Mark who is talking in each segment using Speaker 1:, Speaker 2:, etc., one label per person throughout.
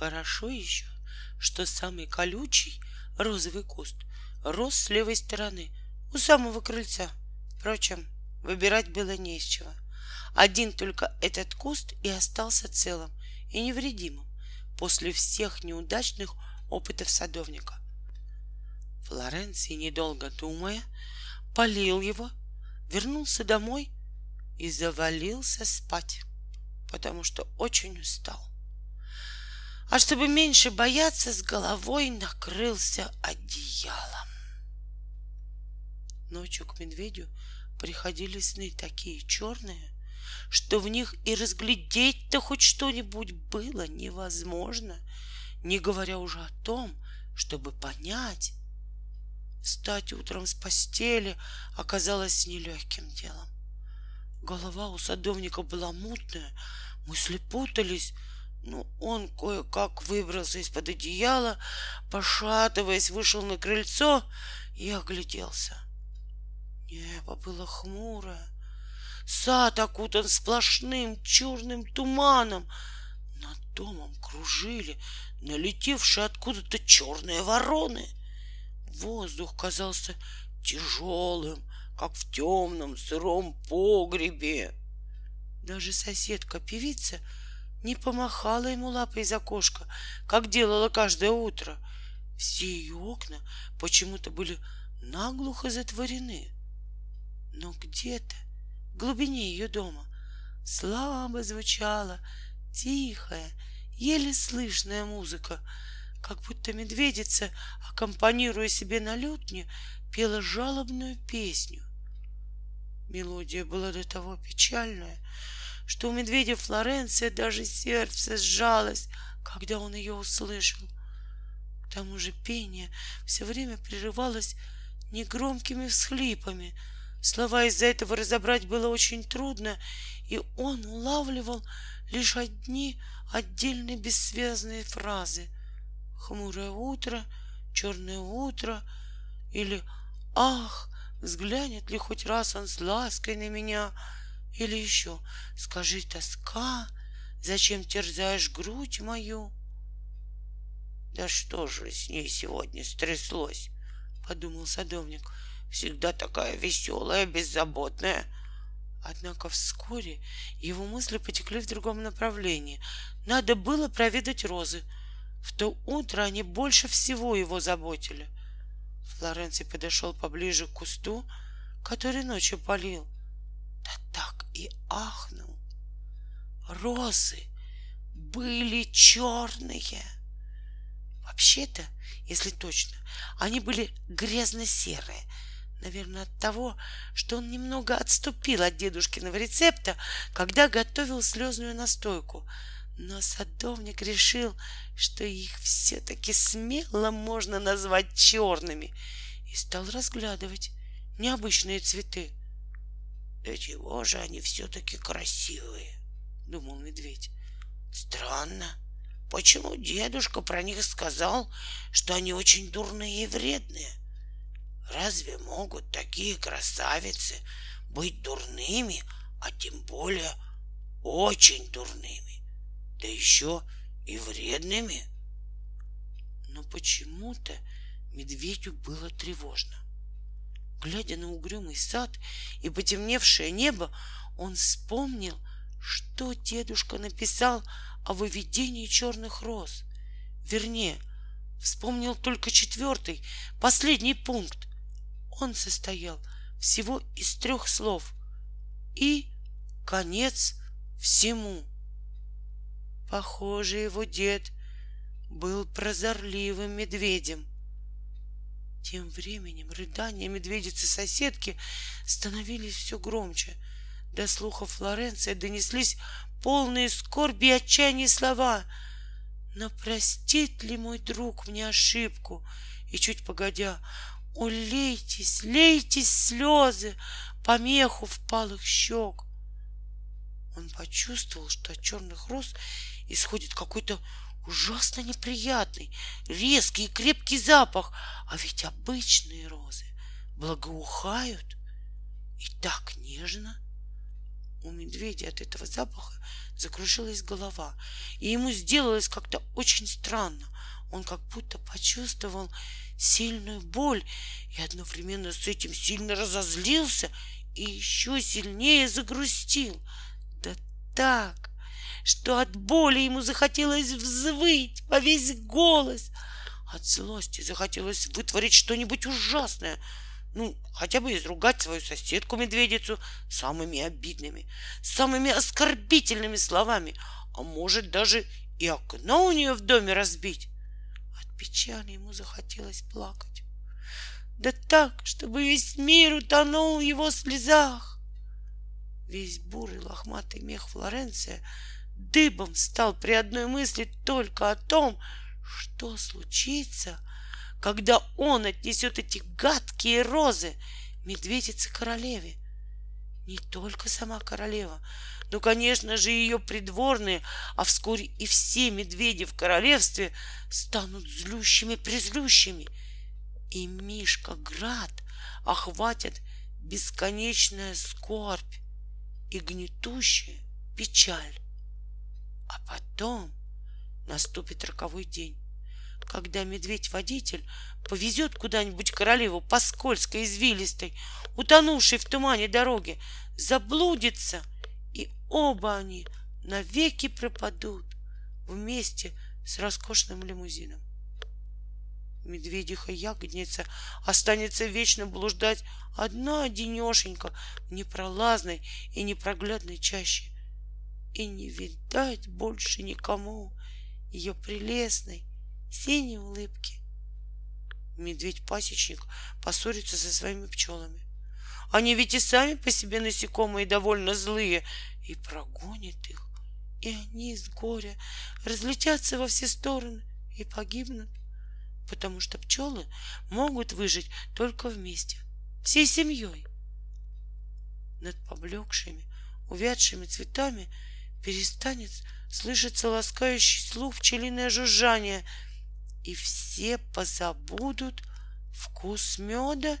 Speaker 1: Хорошо еще, что самый колючий розовый куст рос с левой стороны, у самого крыльца. Впрочем, выбирать было не из чего. Один только этот куст и остался целым и невредимым после всех неудачных опытов садовника. Флоренций, недолго думая, полил его, вернулся домой и завалился спать, потому что очень устал. А чтобы меньше бояться, с головой накрылся одеялом. Ночью к медведю приходили сны такие черные, что в них и разглядеть-то хоть что-нибудь было невозможно, не говоря уже о том, чтобы понять, Встать утром с постели оказалось нелегким делом. Голова у садовника была мутная, мысли путались, но он кое-как выбрался из-под одеяла, пошатываясь, вышел на крыльцо и огляделся. Небо было хмурое, сад окутан сплошным черным туманом. Над домом кружили налетевшие откуда-то черные вороны — Воздух казался тяжелым, как в темном сыром погребе. Даже соседка-певица не помахала ему лапой из окошка, как делала каждое утро. Все ее окна почему-то были наглухо затворены. Но где-то в глубине ее дома слабо звучала тихая, еле слышная музыка, как будто медведица, аккомпанируя себе на лютне, пела жалобную песню. Мелодия была до того печальная, что у медведя Флоренция даже сердце сжалось, когда он ее услышал. К тому же пение все время прерывалось негромкими всхлипами. Слова из-за этого разобрать было очень трудно, и он улавливал лишь одни отдельные бессвязные фразы — хмурое утро, черное утро, или «Ах, взглянет ли хоть раз он с лаской на меня?» Или еще «Скажи, тоска, зачем терзаешь грудь мою?» «Да что же с ней сегодня стряслось?» — подумал садовник. «Всегда такая веселая, беззаботная». Однако вскоре его мысли потекли в другом направлении. Надо было проведать розы — в то утро они больше всего его заботили. Флоренций подошел поближе к кусту, который ночью полил. И ахнул. Розы были черные. Вообще-то, если точно, они были грязно-серые. Наверное, от того, что он немного отступил от дедушкиного рецепта, когда готовил слезную настойку — но садовник решил, что их все-таки смело можно назвать черными, и стал разглядывать необычные цветы. Да чего же они все-таки красивые, думал медведь. Странно, почему дедушка про них сказал, что они очень дурные и вредные? Разве могут такие красавицы быть дурными, а тем более очень дурными? да еще и вредными. Но почему-то медведю было тревожно. Глядя на угрюмый сад и потемневшее небо, он вспомнил, что дедушка написал о выведении черных роз. Вернее, вспомнил только четвертый, последний пункт. Он состоял всего из трех слов. И конец всему. Похоже, его дед был прозорливым медведем. Тем временем рыдания медведицы-соседки становились все громче. До слуха Флоренции донеслись полные скорби и отчаяния слова. Но простит ли мой друг мне ошибку? И чуть погодя, улейтесь, лейтесь слезы, помеху впалых щек. Он почувствовал, что от черных роз исходит какой-то ужасно неприятный, резкий и крепкий запах. А ведь обычные розы благоухают и так нежно. У медведя от этого запаха закружилась голова, и ему сделалось как-то очень странно. Он как будто почувствовал сильную боль и одновременно с этим сильно разозлился и еще сильнее загрустил. Да так, что от боли ему захотелось взвыть во весь голос. От злости захотелось вытворить что-нибудь ужасное, ну, хотя бы изругать свою соседку-медведицу самыми обидными, самыми оскорбительными словами, а может даже и окно у нее в доме разбить. От печали ему захотелось плакать. Да так, чтобы весь мир утонул в его слезах. Весь бурый лохматый мех Флоренция дыбом стал при одной мысли только о том, что случится, когда он отнесет эти гадкие розы медведице королеве. Не только сама королева, но, конечно же, ее придворные, а вскоре и все медведи в королевстве станут злющими-призлющими. И Мишка Град охватят бесконечная скорбь и гнетущая печаль. А потом наступит роковой день, когда медведь-водитель повезет куда-нибудь королеву по скользкой, извилистой, утонувшей в тумане дороге, заблудится, и оба они навеки пропадут вместе с роскошным лимузином. Медведиха-ягодница останется вечно блуждать одна одинешенька в непролазной и непроглядной чаще. И не видать больше никому ее прелестной синей улыбки. Медведь-пасечник поссорится со своими пчелами. Они ведь и сами по себе насекомые довольно злые, и прогонит их, и они из горя разлетятся во все стороны и погибнут, потому что пчелы могут выжить только вместе, всей семьей. Над поблекшими, увядшими цветами перестанет слышится ласкающий слух пчелиное жужжание, и все позабудут вкус меда.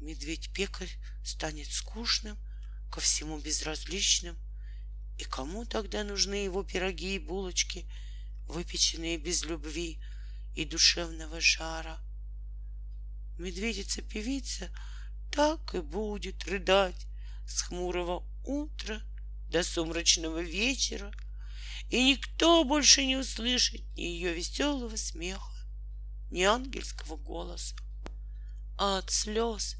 Speaker 1: Медведь-пекарь станет скучным, ко всему безразличным. И кому тогда нужны его пироги и булочки, выпеченные без любви и душевного жара? Медведица-певица так и будет рыдать с хмурого утра до сумрачного вечера, и никто больше не услышит ни ее веселого смеха, ни ангельского голоса. А от слез,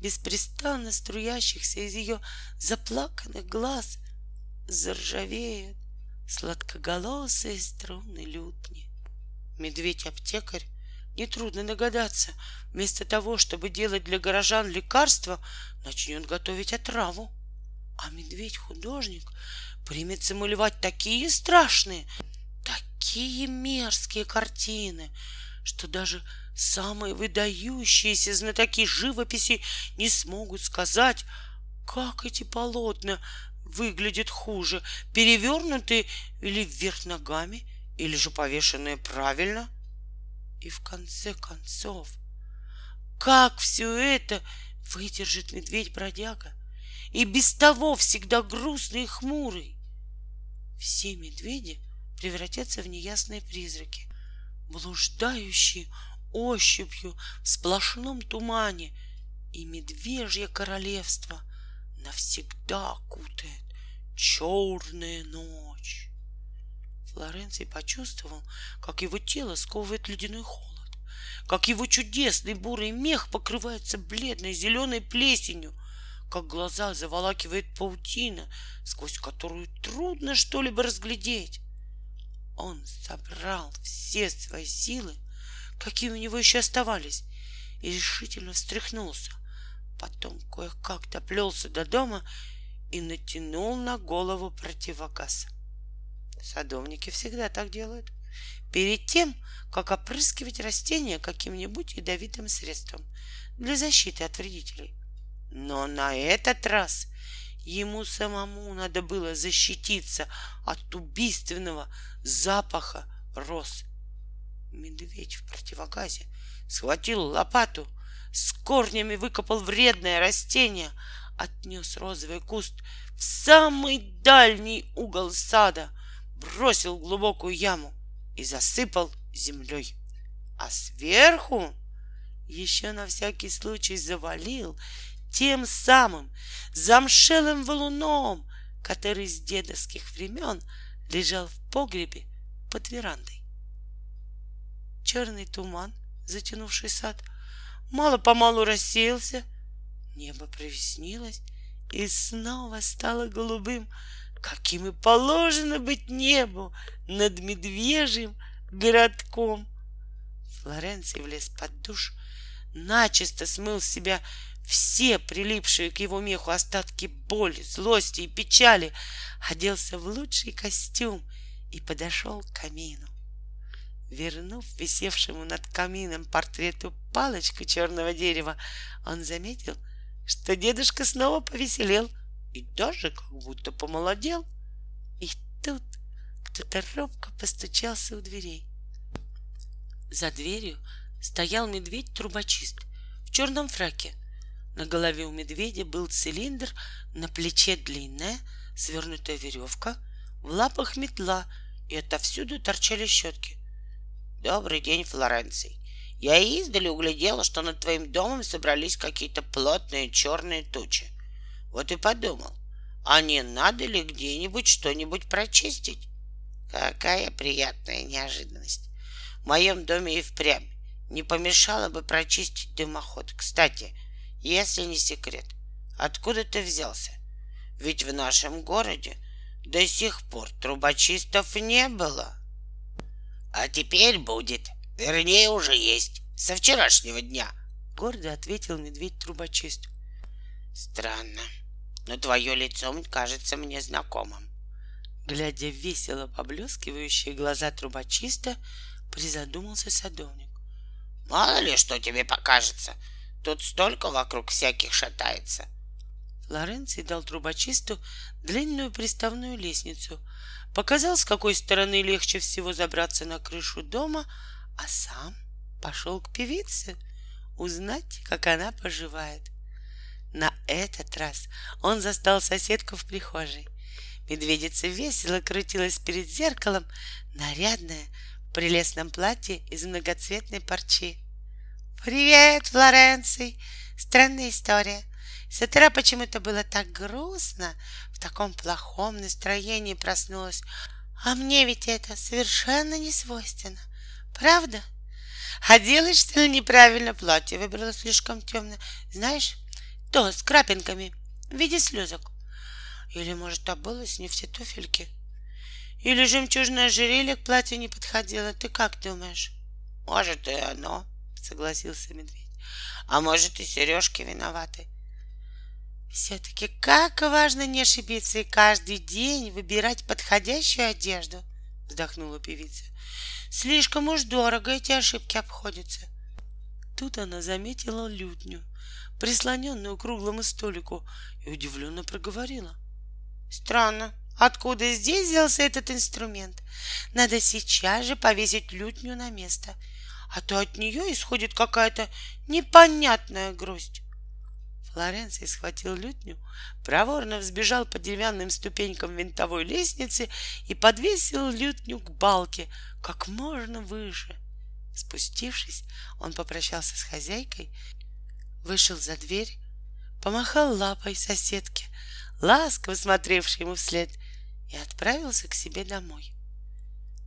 Speaker 1: беспрестанно струящихся из ее заплаканных глаз, заржавеют сладкоголосые струны лютни. Медведь-аптекарь Нетрудно догадаться, вместо того, чтобы делать для горожан лекарства, начнет готовить отраву. А медведь-художник примется малевать такие страшные, такие мерзкие картины, что даже самые выдающиеся знатоки живописи не смогут сказать, как эти полотна выглядят хуже, перевернутые или вверх ногами, или же повешенные правильно. И в конце концов, как все это выдержит медведь-бродяга? И без того всегда грустный и хмурый. Все медведи превратятся в неясные призраки, блуждающие ощупью в сплошном тумане, и медвежье королевство навсегда окутает черная ночь. Флоренций почувствовал, как его тело сковывает ледяной холод, как его чудесный бурый мех покрывается бледной зеленой плесенью — как глаза заволакивает паутина, сквозь которую трудно что-либо разглядеть. Он собрал все свои силы, какие у него еще оставались, и решительно встряхнулся. Потом кое-как доплелся до дома и натянул на голову противогаз. Садовники всегда так делают. Перед тем, как опрыскивать растения каким-нибудь ядовитым средством для защиты от вредителей. Но на этот раз ему самому надо было защититься от убийственного запаха роз. Медведь в противогазе схватил лопату, с корнями выкопал вредное растение, отнес розовый куст в самый дальний угол сада, бросил в глубокую яму и засыпал землей. А сверху еще на всякий случай завалил тем самым замшелым валуном, который с дедовских времен лежал в погребе под верандой. Черный туман, затянувший сад, мало-помалу рассеялся, небо прояснилось и снова стало голубым, каким и положено быть небу над медвежьим городком. Флоренций влез под душ, начисто смыл с себя все прилипшие к его меху остатки боли, злости и печали, оделся в лучший костюм и подошел к камину. Вернув висевшему над камином портрету палочку черного дерева, он заметил, что дедушка снова повеселел и даже как будто помолодел. И тут кто-то робко постучался у дверей. За дверью стоял медведь-трубочист в черном фраке. На голове у медведя был цилиндр, на плече длинная, свернутая веревка, в лапах метла, и отовсюду торчали щетки. Добрый день, Флоренций. Я издали углядела, что над твоим домом собрались какие-то плотные черные тучи. Вот и подумал, а не надо ли где-нибудь что-нибудь прочистить? Какая приятная неожиданность. В моем доме и впрямь не помешало бы прочистить дымоход. Кстати, если не секрет, откуда ты взялся? Ведь в нашем городе до сих пор трубочистов не было. А теперь будет. Вернее, уже есть. Со вчерашнего дня. Гордо ответил медведь-трубочист. Странно, но твое лицо кажется мне знакомым. Глядя в весело поблескивающие глаза трубочиста, призадумался садовник. Мало ли что тебе покажется. Тут столько вокруг всяких шатается. Лоренций дал трубочисту длинную приставную лестницу, показал, с какой стороны легче всего забраться на крышу дома, а сам пошел к певице узнать, как она поживает. На этот раз он застал соседку в прихожей. Медведица весело крутилась перед зеркалом, нарядная, в прелестном платье из многоцветной парчи. «Привет, Флоренций! Странная история. С утра почему-то было так грустно, в таком плохом настроении проснулась. А мне ведь это совершенно не свойственно. Правда? Делаешь, что ли, неправильно платье выбрала слишком темное. Знаешь, то с крапинками в виде слезок. Или, может, обылась не все туфельки. Или жемчужное ожерелье к платью не подходило. Ты как думаешь? Может, и оно, согласился медведь. А может, и сережки виноваты. Все-таки как важно не ошибиться и каждый день выбирать подходящую одежду, вздохнула певица. Слишком уж дорого эти ошибки обходятся. Тут она заметила лютню, прислоненную к круглому столику, и удивленно проговорила. Странно, откуда здесь взялся этот инструмент? Надо сейчас же повесить лютню на место, а то от нее исходит какая-то непонятная грусть. Флоренций схватил лютню, проворно взбежал по деревянным ступенькам винтовой лестницы и подвесил лютню к балке как можно выше. Спустившись, он попрощался с хозяйкой, вышел за дверь, помахал лапой соседке, ласково смотревшей ему вслед, и отправился к себе домой.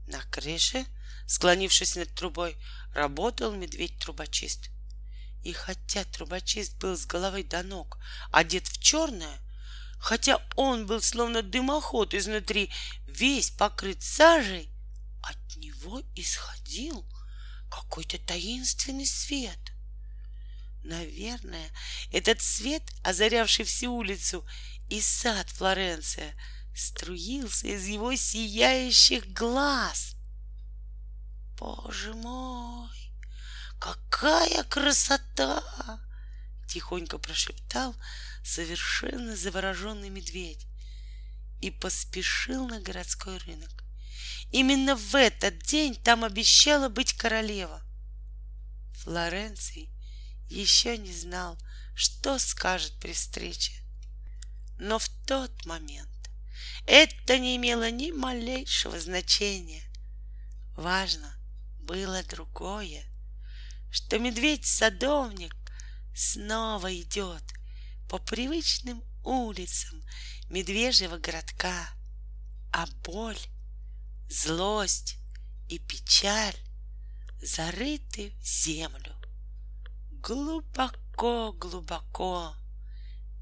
Speaker 1: На крыше, склонившись над трубой, работал медведь-трубочист — и хотя трубочист был с головы до ног одет в черное, хотя он был словно дымоход изнутри, весь покрыт сажей, от него исходил какой-то таинственный свет. Наверное, этот свет, озарявший всю улицу и сад Флоренция, струился из его сияющих глаз. Боже мой! Какая красота! Тихонько прошептал совершенно завороженный медведь и поспешил на городской рынок. Именно в этот день там обещала быть королева. Флоренций еще не знал, что скажет при встрече. Но в тот момент это не имело ни малейшего значения. Важно было другое, что медведь-садовник снова идет по привычным улицам медвежьего городка, а боль, злость и печаль зарыты в землю глубоко-глубоко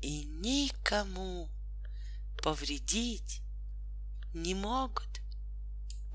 Speaker 1: и никому повредить не могут.